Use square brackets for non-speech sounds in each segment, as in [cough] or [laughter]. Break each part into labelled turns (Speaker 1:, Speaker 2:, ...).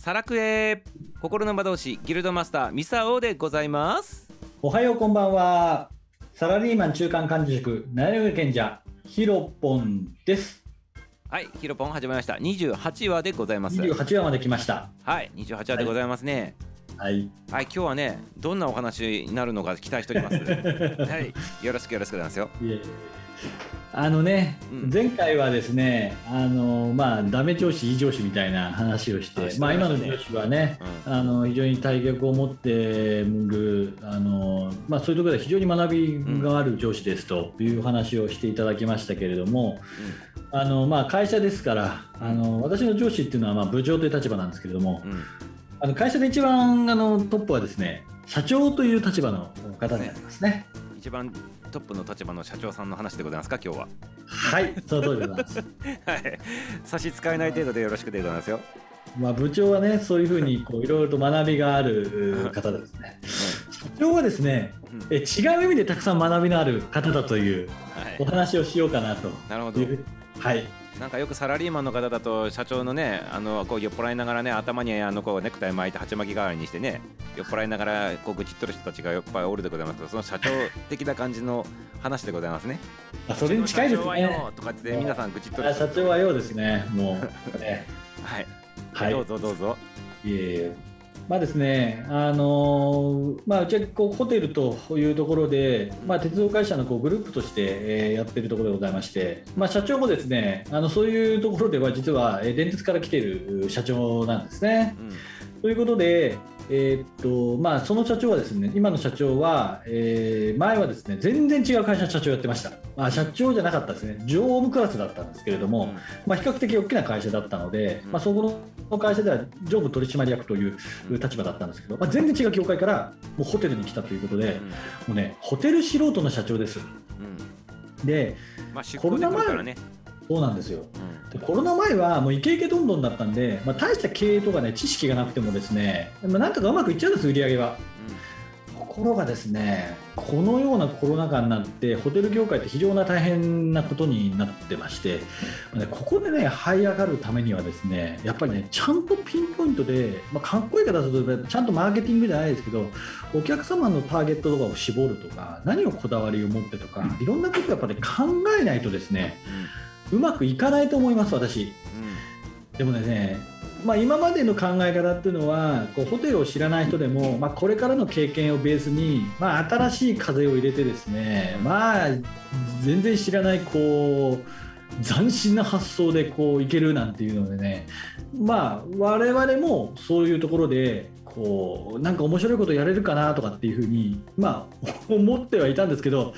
Speaker 1: サラクエ心の魔導士ギルドマスターミサオでございます。
Speaker 2: おはようこんばんは。サラリーマン中間管理職七上賢者ヒロポンです。
Speaker 1: はいヒロポン始まりました。28話でございます。
Speaker 2: 28話まで来ました。
Speaker 1: はい28話でございますね。
Speaker 2: はい。
Speaker 1: はい、今日はねどんなお話になるのか期待しております。[laughs] はいよろしくよろしくお願いしますよ
Speaker 2: あのね、
Speaker 1: うん。
Speaker 2: 前回はですねあのまあダメ上司いい上司みたいな話をして
Speaker 1: あして
Speaker 2: まあ今の上司はね
Speaker 1: うん。
Speaker 2: あの非常に体格を持ってるあの、まあ、そういうところで非常に学びがある上司ですという話をしていただきましたけれども、あのまあ、会社ですからあの私の上司っていうのはまあ部長という立場なんですけれども
Speaker 1: うんうん。
Speaker 2: あの会社で一番あのトップはですね社長という立場の方になりますね。
Speaker 1: 一番トップの立場の社長さんの話でございますか今日は。
Speaker 2: はい、その通りでございます。[laughs]
Speaker 1: はい。差し支えない程度でよろしくでございますよ、
Speaker 2: まあ、部長はね、そういうふうにこういろいろと学びがある方ですね。社長はですね、
Speaker 1: うん。
Speaker 2: え違う意味でたくさん学びのある方だというお
Speaker 1: はい、
Speaker 2: 話をしようかなと。
Speaker 1: なるほど。
Speaker 2: はい、
Speaker 1: なんかよくサラリーマンの方だと社長のねあのこう酔っ払いながらね頭にあのこうネクタイ巻いて鉢巻き代わりにしてね酔っ払いながらこう愚痴っとる人たちがいっぱいおるでございますけどその社長的な感じの話でございますね。
Speaker 2: あそれに近いですね。
Speaker 1: よとかって皆さん愚痴っとる
Speaker 2: あ社長はようですね、もう。ね [laughs]
Speaker 1: はい、
Speaker 2: はい、
Speaker 1: どうぞどうぞ。
Speaker 2: いえいえまあですね、あのまあ、うちはこうホテルというところで、まあ、鉄道会社のこうグループとして、えやっているところでございまして、まあ、社長もですねあのそういうところでは実は、えー電鉄から来ている社長なんですね。
Speaker 1: うん
Speaker 2: ということで、えーっとまあ、その社長はですね今の社長は、えー前はですね全然違う会社の社長をやってました、まあ、社長じゃなかったですね。常務クラスだったんですけれども、まあ、比較的大きな会社だったので、
Speaker 1: うん。
Speaker 2: まあ、そこの会社では常務取締役という立場だったんですけど、まあ、全然違う業界からもうホテルに来たということで、もうね、ホテル素人の社長です。
Speaker 1: うん。うん
Speaker 2: で、
Speaker 1: まあ出向で来るからね。
Speaker 2: そうなんですよ。コロナ前はもうイケイケどんどんだったんで、まあ、大した経営とかね、知識がなくてもですね、まあ、なんとかうまくいっちゃうんです、売り上げは。ところがですね、このようなコロナ禍になって、ホテル業界って非常な大変なことになってまして、ねここでね、這い上がるためにはですね、やっぱりね、ちゃんとピンポイントで、まあ、かっこいい方だと、ちゃんとマーケティングじゃないですけど、お客様のターゲットとかを絞るとか、何をこだわりを持ってとか、いろんなことをやっぱり、考えないとですね、うまくいかないと思います、私。でもね、まあ、今までの考え方っていうのはこうホテルを知らない人でも、まあ、これからの経験をベースに、まあ、新しい風を入れてですね、まあ、全然知らないこう斬新な発想でこういけるなんていうのでね、まあ、我々もそういうところでこうなんか面白いことやれるかなとかっていうふうに、まあ、思ってはいたんですけど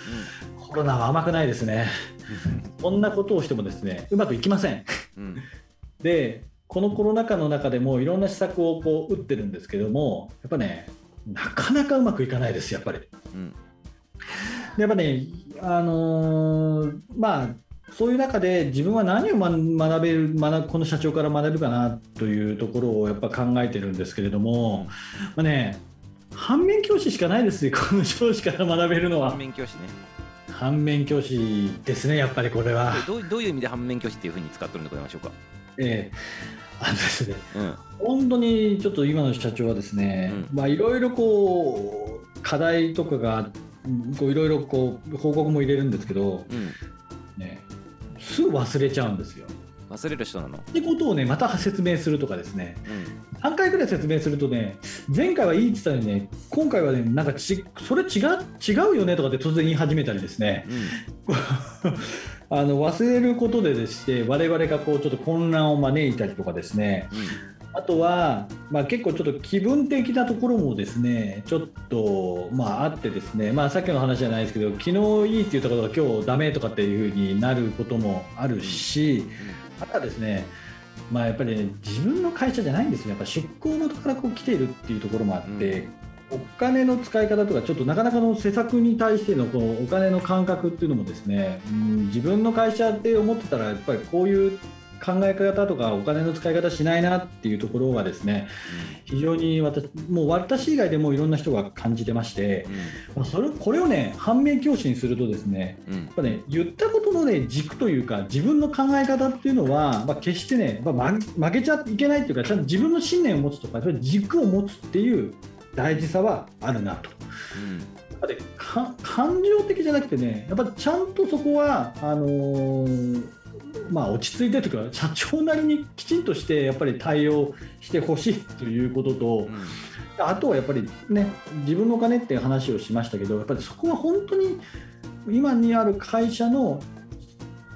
Speaker 2: コロナは甘くないですね。こんなことをしてもですねうまくいきません。
Speaker 1: うんうん
Speaker 2: でこのコロナ禍の中でもいろんな施策をこう打ってるんですけどもやっぱねなかなかうまくいかないですやっぱり。
Speaker 1: うん
Speaker 2: でやっぱねあのーまあそういう中で自分は何を学学べる学この社長から学べるかなというところをやっぱ考えてるんですけれども、まあね反面教師しかないですよこの上司から学べるのは
Speaker 1: 反面教師ね。
Speaker 2: 反面教師ですねやっぱりこれは。
Speaker 1: どうどういう意味で反面教師っていうふうに使ってるんでございましょうか？
Speaker 2: ええあのですね
Speaker 1: うん
Speaker 2: 本当にちょっと今の社長はですね、
Speaker 1: う
Speaker 2: まあいろいろこう課題とかがうんこういろいろこう報告も入れるんですけど、
Speaker 1: うん。
Speaker 2: ね、すぐ忘れちゃうんですよ。
Speaker 1: 忘れる人なの？
Speaker 2: ってことをねまた説明するとかですね。
Speaker 1: うん。
Speaker 2: 3回ぐらい説明するとね前回はいいって言ったのにね今回はねなんかちそれ違う違うよねとかって突然言い始めたりですね。[laughs] あの忘れることででして我々がこうちょっと混乱を招いたりとかですね。あとは、まあ、結構ちょっと気分的なところもですねちょっと、まあ、あってですね、まあ、さっきの話じゃないですけど昨日いいって言ったことが今日ダメとかっていうふうになることもあるし、あとはですね、まあ、やっぱり、ね、自分の会社じゃないんですよ。やっぱ出向元からこう来ているっていうところもあって、お金の使い方とかちょっとなかなかの施策に対してのこのお金の感覚っていうのもですね、うん、自分の会社って思ってたらやっぱりこういう考え方とかお金の使い方しないなっていうところがですね非常に私もう私以外でもいろんな人が感じてまして、まあ、それこれをね反面教師にするとですね
Speaker 1: うん。うん
Speaker 2: やっぱね言ったことのね軸というか自分の考え方っていうのは、まあ、決してね、まあ、負負けちゃいけないっていうかちゃんと自分の信念を持つとか軸を持つっていう大事さはあるなと。やっぱりか感情的じゃなくてねやっぱちゃんとそこはあのーまあ落ち着いてというか社長なりにきちんとしてやっぱり対応してほしいということと
Speaker 1: うんうん
Speaker 2: あとはやっぱりね自分のお金っていう話をしましたけどやっぱりそこは本当に今にある会社の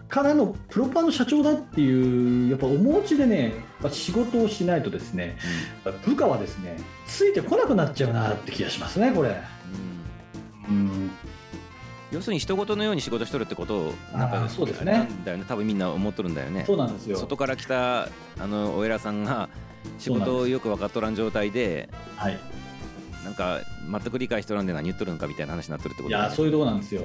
Speaker 2: からのプロパーの社長だっていうやっぱお持ちでね仕事をしないとですね部下はですねついてこなくなっちゃうなって気がしますねこれ。
Speaker 1: うん。
Speaker 2: うん。
Speaker 1: 要するに人事のように仕事しとるってことをなんか
Speaker 2: そうですね。
Speaker 1: なんだよね。多分みんな思っとるんだよね。
Speaker 2: そうなんですよ。
Speaker 1: 外から来たあのお偉さんが仕事をよく分かっとらん状態で
Speaker 2: はい。
Speaker 1: なんか全く理解しとらんで何言っとるのかみたいな話になっとるってことね。
Speaker 2: いやそういうところなんですよ。
Speaker 1: う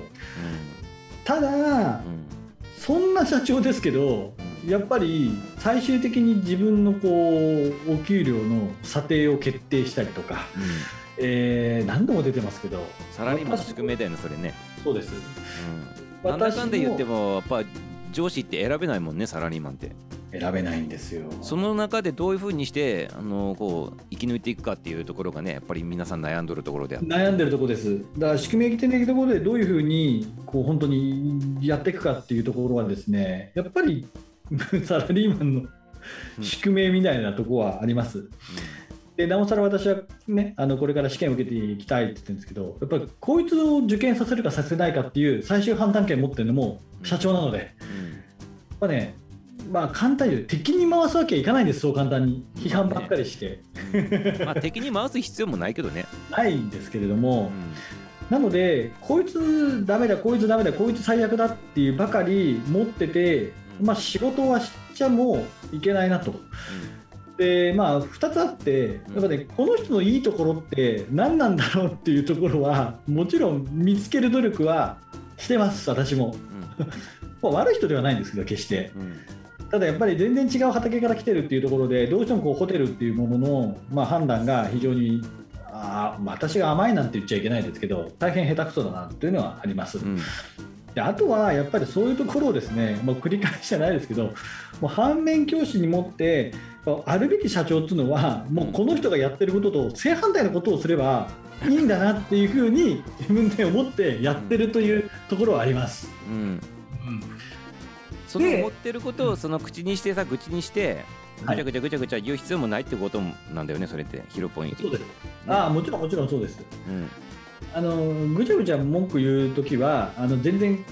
Speaker 2: ただ
Speaker 1: んうん
Speaker 2: そんな社長ですけどやっぱり最終的に自分のこうお給料の査定を決定したりとか、
Speaker 1: うん。
Speaker 2: えー何度も出てますけど
Speaker 1: サラリーマンの宿命だよねそれね、
Speaker 2: そうです。
Speaker 1: うん、なんだかんだ言ってもやっぱ上司って選べないもんねサラリーマンって
Speaker 2: 選べないんですよ。
Speaker 1: その中でどういうふうにしてあのこう生き抜いていくかっていうところがねやっぱり皆さん悩んどるところで
Speaker 2: 悩んでるところです。だから宿命的なところでどういうふうにこう本当にやっていくかっていうところはですね、やっぱり [laughs] サラリーマンの宿命みたいなところはあります。でなおさら私はね、あのこれから試験を受けていきたいって言ってるんですけど、やっぱりこいつを受験させるかさせないかっていう最終判断権を持ってるのも社長なので、やっ
Speaker 1: うん
Speaker 2: ぱね、まあ簡単に敵に回すわけはいかないんです、そう簡単に。批判ばっかりして。
Speaker 1: うんまあ敵に回す必要もないけどね、[laughs]
Speaker 2: ないんですけれど
Speaker 1: う
Speaker 2: も、
Speaker 1: ん
Speaker 2: なので、こいつダメだ、こいつダメだ、こいつ最悪だっていうばかり持ってて、
Speaker 1: うん
Speaker 2: まあ、仕事はしちゃもういけないなと。でまあ、2つあって、やっぱね、この人のいいところって何なんだろうっていうところは、もちろん見つける努力はしてます、私も。[laughs] まあ悪い人ではないんですけど、決して。
Speaker 1: うんうん
Speaker 2: ただやっぱり全然違う畑から来てるっていうところで、どうしてもこうホテルっていうものの、まあ、判断が非常に、あ私が甘いなんて言っちゃいけないですけど、大変下手くそだなというのはあります。
Speaker 1: うん
Speaker 2: であとはやっぱりそういうところをですね、もう繰り返しじゃないですけど、もう反面教師に持って、あるべき社長っていうのは、もうこの人がやってることと正反対のことをすればいいんだなっていうふうに自分で思ってやってるというところはあります。
Speaker 1: うんその思ってることをその口にしてさ口にしてぐ
Speaker 2: はい。
Speaker 1: ちゃぐちゃぐちゃぐちゃ言う必要もないってことなんだよねそれって。ヒロポイント
Speaker 2: そうです。ああ、もちろんもちろんそうです。
Speaker 1: うん。
Speaker 2: あのぐちゃぐちゃ文句言うときはあの全然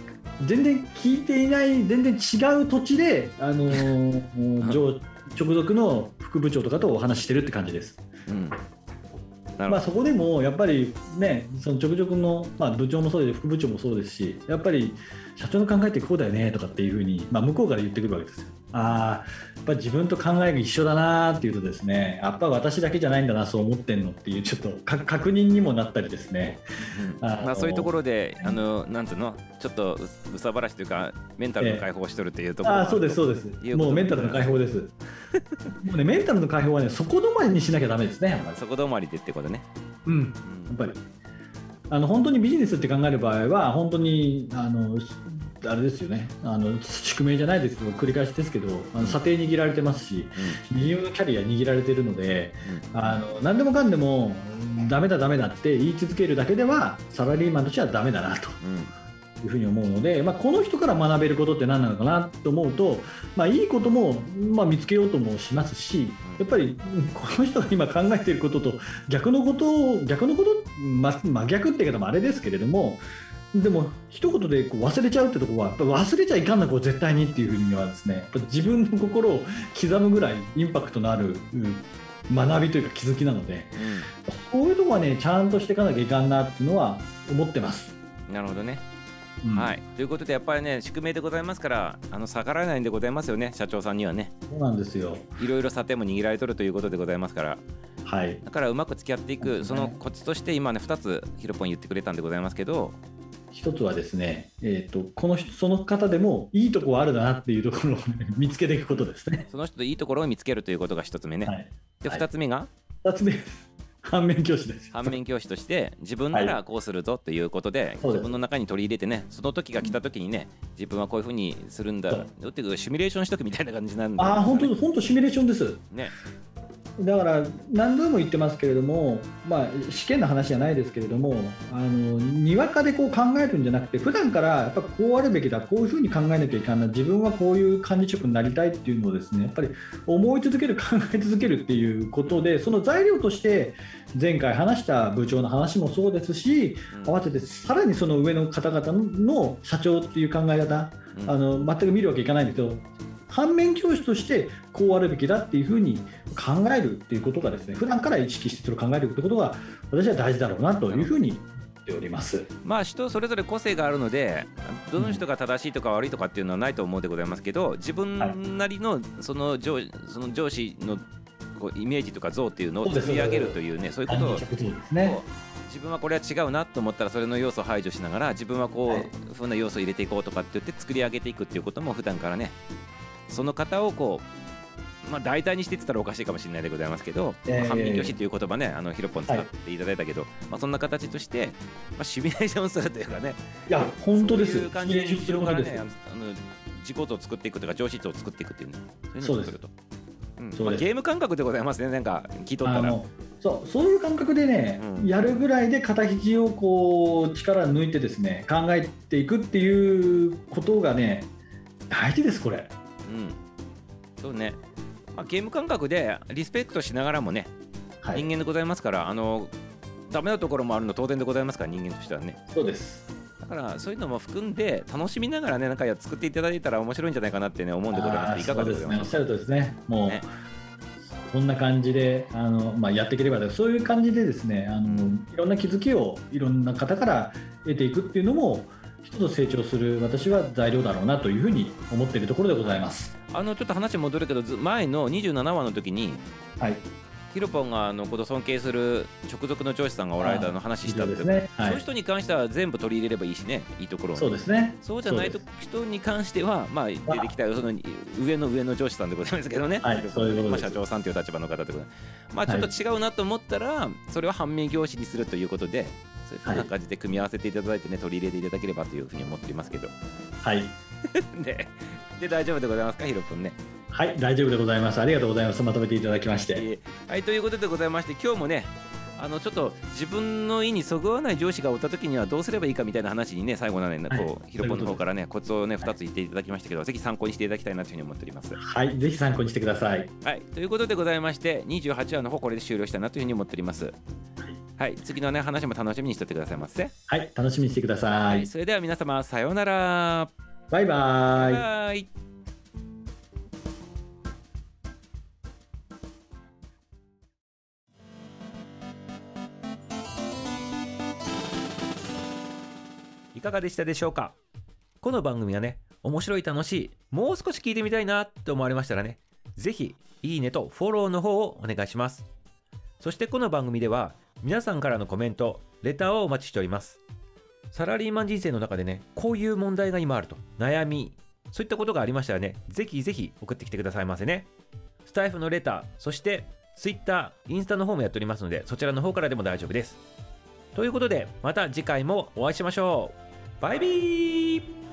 Speaker 2: 全然聞いていない全然違う土地であの [laughs] 上直属の副部長とかとお話ししてるって感じです。
Speaker 1: うん。
Speaker 2: まあ、そこでもやっぱりねその直属の、まあ、部長もそうです副部長もそうですしやっぱり社長の考えってこうだよねとかっていうふうに、まあ、向こうから言ってくるわけですよ。ああやっぱり自分と考えが一緒だなっていうとですねやっぱ私だけじゃないんだなそう思ってんのっていうちょっとか確認にもなったりですね。
Speaker 1: どうん。
Speaker 2: あの
Speaker 1: まあそういうところであのなんていうの？ちょっとううさばらしというかメンタルの解放をしとるっていうところ
Speaker 2: ああそうですそうです。もうメンタルの解放です。もうねメンタルの解放はねそこ止まりにしなきゃダメですね
Speaker 1: そこ止まりでってことね。
Speaker 2: うん。や
Speaker 1: うん。
Speaker 2: っぱりあの本当にビジネスって考える場合は本当にあのあれですよね。あの宿命じゃないですけど繰り返しですけどあの査定握られてますし自分のキャリア握られてるのであの何でもかんでもうんダメだダメだって言い続けるだけではサラリーマンとしてはダメだなと
Speaker 1: うん。うん
Speaker 2: いうふうに思うので、まあ、この人から学べることって何なのかなと思うと、まあ、いいことも、まあ、見つけようともしますしやっぱりうんこの人が今考えていることと逆のことを逆のこと、ま、真逆って言い方もあれですけれどもでも一言でこう忘れちゃうってところは忘れちゃいかんなこう絶対にっていうふうにはですね自分の心を刻むぐらいインパクトのある、うん学びというか気づきなのでこういうところはねちゃんとしていかなきゃいかんなっていうのは思ってます。
Speaker 1: うんなるほどね。
Speaker 2: うん。
Speaker 1: はい。ということでやっぱりね宿命でございますからあの逆らえないんでございますよね社長さんにはね。
Speaker 2: そうなんですよ。
Speaker 1: いろいろ査定も握られとるということでございますから
Speaker 2: はい。
Speaker 1: だからうまく付き合っていくそのコツとして今ね2つヒロポン言ってくれたんでございますけど。
Speaker 2: 一つはですね、えーと、この人その方でもいいとこはあるなっていうところを、ね、[laughs] 見つけていくことですね。
Speaker 1: その人といいところを見つけるということが一つ目ね。はい、で二つ目が、
Speaker 2: 二つ目 [laughs] 反面教師です。
Speaker 1: 反面教師として自分ならこうするぞということで、はい、自分の中に取り入れてねその時が来た時にね自分はこういうふうにするんだっていうシミュレーションしとくみたいな感じなん
Speaker 2: で、ね、ああ本当本当シミュレーションです。ねだから何度も言ってますけれども、まあ、試験の話じゃないですけれどもあのにわかでこう考えるんじゃなくて普段からやっぱこうあるべきだこういうふうに考えなきゃいけない自分はこういう管理職になりたいっていうのをですねやっぱり思い続ける考え続けるっていうことでその材料として前回話した部長の話もそうですし、合わせてさらにその上の方々の社長っていう考え方、あの全く見るわけいかないんですけど反面教師としてこうあるべきだっていうふうに考えるっていうことがですね普段から意識してそれを考えるってことが私は大事だろうなというふうにております。
Speaker 1: まあ人それぞれ個性があるのでどの人が正しいとか悪いとかっていうのはないと思うでございますけど自分なりのその上その上司のこうイメージとか像っていうのを作り上げるというねそういうことを、自分はこれは違うなと思ったらそれの要素を排除しながら自分はこう、ふうな要素を入れていこうとかって言って作り上げていくっていうことも普段からねその方をこう、まあ、大体にしてって言ったらおかしいかもしれないでございますけど、えー、反面教師という言葉ねあのヒロポン使っていただいたけど、はい、まあ、そんな形として、まあ、シミュレーションするというかね
Speaker 2: いや本当です
Speaker 1: そういう感じで後ろからねあの自己とを作っていくというか上司とを作っていくっていうね
Speaker 2: そういうと。
Speaker 1: うん。まあ、ゲーム感覚でございますね、なんか聞いとったら。
Speaker 2: そうそういう感覚でね、うん、やるぐらいで肩肘をこう力抜いてですね考えていくっていうことがね大事です、これ。うん。
Speaker 1: そうね、まあ、ゲーム感覚でリスペクトしながらもね、はい、人間でございますからあのダメなところもあるの当然でございますから人間としてはね。
Speaker 2: そうです。
Speaker 1: だからそういうのも含んで楽しみながらねなんか作っていただいたら面白いんじゃないかなってね思うんでございます。いかがで
Speaker 2: す？か、ね、おっしゃるとですね。もう、ね。こんな感じであの、まあ、やっていければそういう感じでですねあのいろんな気づきをいろんな方から得ていくっていうのも一つ成長する私は材料だろうなというふうに思っているところでございます。
Speaker 1: あのちょっと話戻るけど前の27話の時に、はい、ヒロポンがあのこと尊敬する直属の上司さんがおられたの話したって、ね。はい、そういう人に関しては全部取り入れればいいしねいいところ
Speaker 2: そうですね。
Speaker 1: そうじゃない人に関してはまあ出てきたその上の上の上司さんでございますけどね、はい、そういうまあ、社長さんという立場の方でございますまあちょっと違うなと思ったら、それを反面教師にするということでそういうふうな感じで組み合わせていただいてね、取り入れていただければというふうに思っていますけど。
Speaker 2: はい。[laughs]
Speaker 1: で、で大丈夫でございますか、ヒロ君ね。
Speaker 2: はい、大丈夫でございます。ありがとうございます。まとめていただきまして。
Speaker 1: はい、ということでございまして、今日もね、あのちょっと自分の意にそぐわない上司がおったときにはどうすればいいかみたいな話にね最後なので、こうヒロポンの方からねコツをね2つ言っていただきましたけど、ぜひ参考にしていただきたいなというふうに思っております
Speaker 2: はいぜひ参考にしてください
Speaker 1: はいということでございまして28話の方これで終了したなというふうに思っておりますはい、次のね話も楽しみにしててくださいませ。
Speaker 2: はい、楽しみにしてください。はい、
Speaker 1: それでは皆様さようなら。
Speaker 2: バイバイ。バイ
Speaker 1: いかがでしたでしょうか？この番組がね、面白い楽しい、もう少し聞いてみたいなと思われましたらね、ぜひ、いいねとフォローの方をお願いします。そしてこの番組では、皆さんからのコメント、レターをお待ちしております。サラリーマン人生の中でね、こういう問題が今あると、悩み、そういったことがありましたらね、ぜひぜひ送ってきてくださいませね。スタイフのレター、そして Twitter、インスタの方もやっておりますので、そちらの方からでも大丈夫です。ということで、また次回もお会いしましょう。バイビー